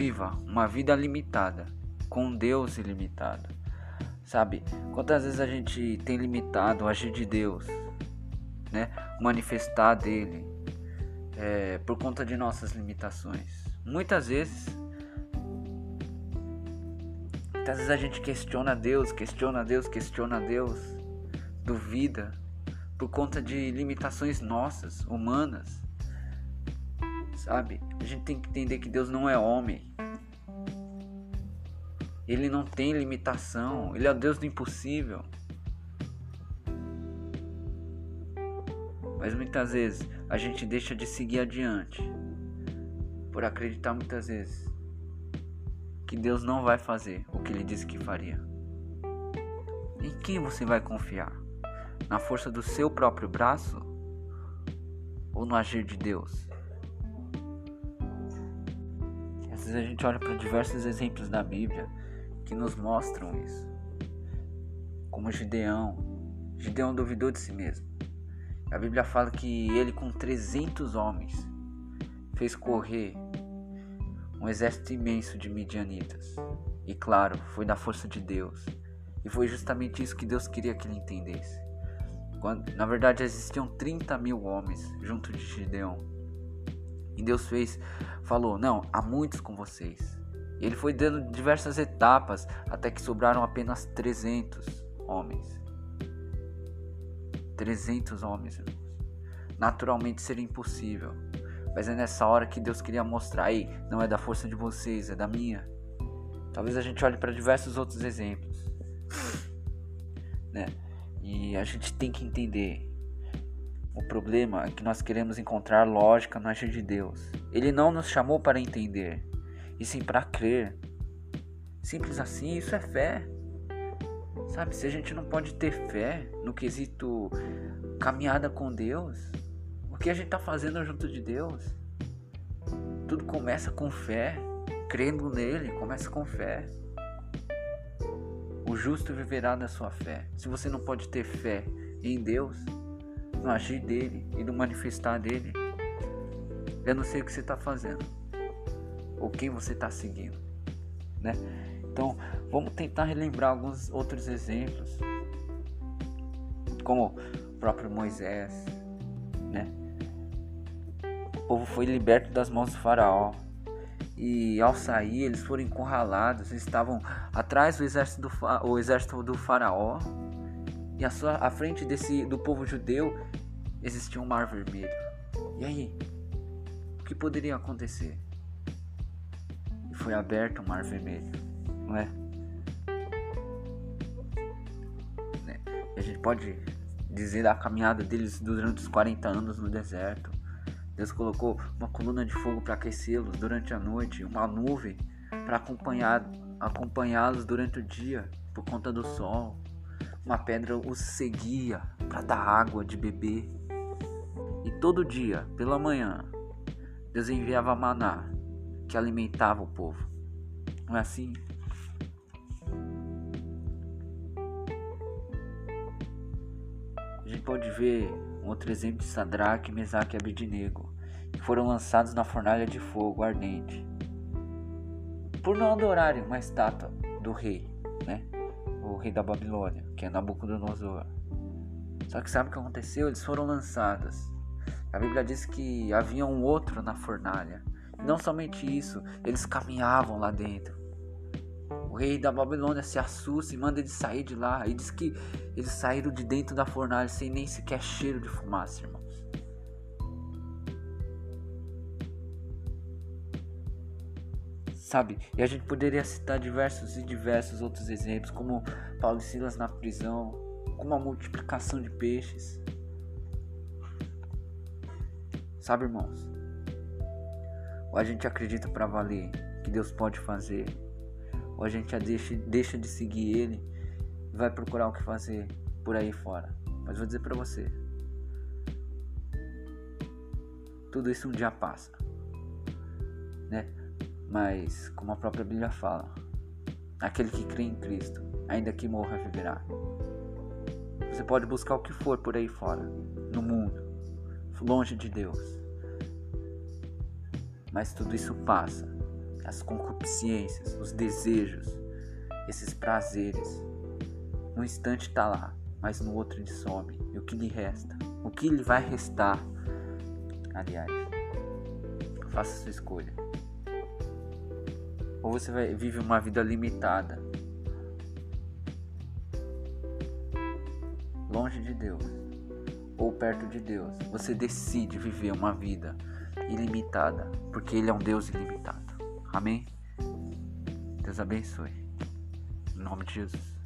viva uma vida limitada com Deus ilimitado. Sabe? Quantas vezes a gente tem limitado o agir de Deus, né? Manifestar dele é, por conta de nossas limitações. Muitas vezes, muitas vezes a gente questiona Deus, questiona Deus, questiona Deus, duvida por conta de limitações nossas, humanas. Sabe? A gente tem que entender que Deus não é homem. Ele não tem limitação, ele é o Deus do impossível. Mas muitas vezes a gente deixa de seguir adiante por acreditar muitas vezes que Deus não vai fazer o que ele disse que faria. Em quem você vai confiar? Na força do seu próprio braço ou no agir de Deus? A gente olha para diversos exemplos da Bíblia que nos mostram isso. Como Gideão. Gideão duvidou de si mesmo. A Bíblia fala que ele, com 300 homens, fez correr um exército imenso de midianitas. E claro, foi da força de Deus. E foi justamente isso que Deus queria que ele entendesse. Quando, na verdade, existiam 30 mil homens junto de Gideão. E Deus fez, falou: Não, há muitos com vocês. E ele foi dando diversas etapas até que sobraram apenas 300 homens. 300 homens, irmãos. Naturalmente seria impossível. Mas é nessa hora que Deus queria mostrar: aí, não é da força de vocês, é da minha. Talvez a gente olhe para diversos outros exemplos. Né? E a gente tem que entender. O problema é que nós queremos encontrar lógica no agir de Deus. Ele não nos chamou para entender, e sim para crer. Simples assim, isso é fé. Sabe, se a gente não pode ter fé no quesito caminhada com Deus, o que a gente está fazendo junto de Deus? Tudo começa com fé, crendo nele, começa com fé. O justo viverá da sua fé. Se você não pode ter fé em Deus, no agir dele e no manifestar dele, eu não sei o que você está fazendo ou quem você está seguindo, né? Então, vamos tentar relembrar alguns outros exemplos, como o próprio Moisés, né? O povo foi liberto das mãos do faraó. E ao sair, eles foram encurralados, estavam atrás do exército do, o exército do faraó. E à, sua, à frente desse, do povo judeu existia um mar vermelho. E aí? O que poderia acontecer? E foi aberto o mar vermelho não é? Né? A gente pode dizer da caminhada deles durante os 40 anos no deserto. Deus colocou uma coluna de fogo para aquecê-los durante a noite, uma nuvem para acompanhar acompanhá-los durante o dia por conta do sol. Uma pedra os seguia para dar água de beber. E todo dia, pela manhã, Deus enviava maná que alimentava o povo. Não é assim? gente pode ver um outro exemplo de Sadraque, Mesaque e Abednego, que foram lançados na fornalha de fogo ardente, por não adorarem uma estátua do rei, né? Rei da Babilônia, que é Nabucodonosor. Só que sabe o que aconteceu? Eles foram lançados. A Bíblia diz que havia um outro na fornalha. Não somente isso, eles caminhavam lá dentro. O rei da Babilônia se assusta e manda eles sair de lá. E diz que eles saíram de dentro da fornalha sem nem sequer cheiro de fumaça, irmãos. Sabe? E a gente poderia citar diversos e diversos outros exemplos, como Paulo e Silas na prisão, como a multiplicação de peixes. Sabe, irmãos? Ou a gente acredita para valer que Deus pode fazer ou a gente deixa, deixa de seguir ele e vai procurar o que fazer por aí fora. Mas vou dizer para você, tudo isso um dia passa, né? Mas como a própria Bíblia fala, aquele que crê em Cristo, ainda que morra, viverá. Você pode buscar o que for por aí fora, no mundo, longe de Deus. Mas tudo isso passa. as concupiscências, os desejos, esses prazeres. Um instante está lá, mas no outro ele some. E o que lhe resta? O que lhe vai restar? Aliás, faça sua escolha. Ou você vai, vive uma vida limitada, longe de Deus, ou perto de Deus. Você decide viver uma vida ilimitada, porque Ele é um Deus ilimitado. Amém? Deus abençoe. Em nome de Jesus.